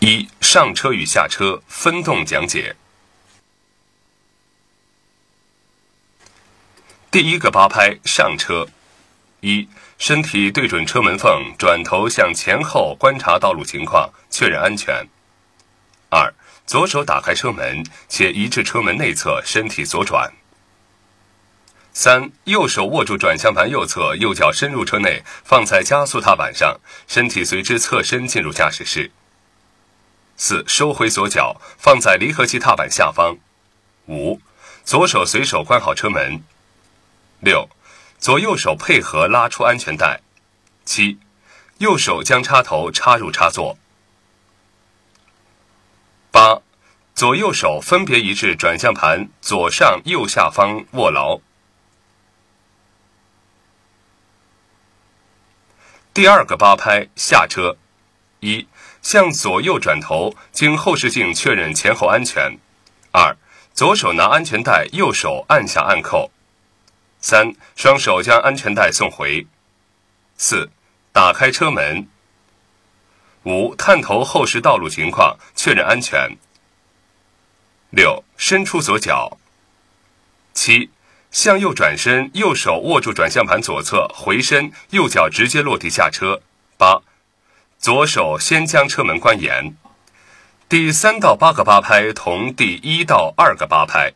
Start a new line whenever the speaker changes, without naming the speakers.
一、上车与下车分动讲解。第一个八拍上车：一、身体对准车门缝，转头向前后观察道路情况，确认安全；二、左手打开车门，且移至车门内侧，身体左转；三、右手握住转向盘右侧，右脚深入车内，放在加速踏板上，身体随之侧身进入驾驶室。四、收回左脚，放在离合器踏板下方。五、左手随手关好车门。六、左右手配合拉出安全带。七、右手将插头插入插座。八、左右手分别移至转向盘左上、右下方握牢。第二个八拍下车。一。向左右转头，经后视镜确认前后安全。二，左手拿安全带，右手按下按扣。三，双手将安全带送回。四，打开车门。五，探头后视道路情况，确认安全。六，伸出左脚。七，向右转身，右手握住转向盘左侧，回身，右脚直接落地下车。八。左手先将车门关严。第三到八个八拍同第一到二个八拍。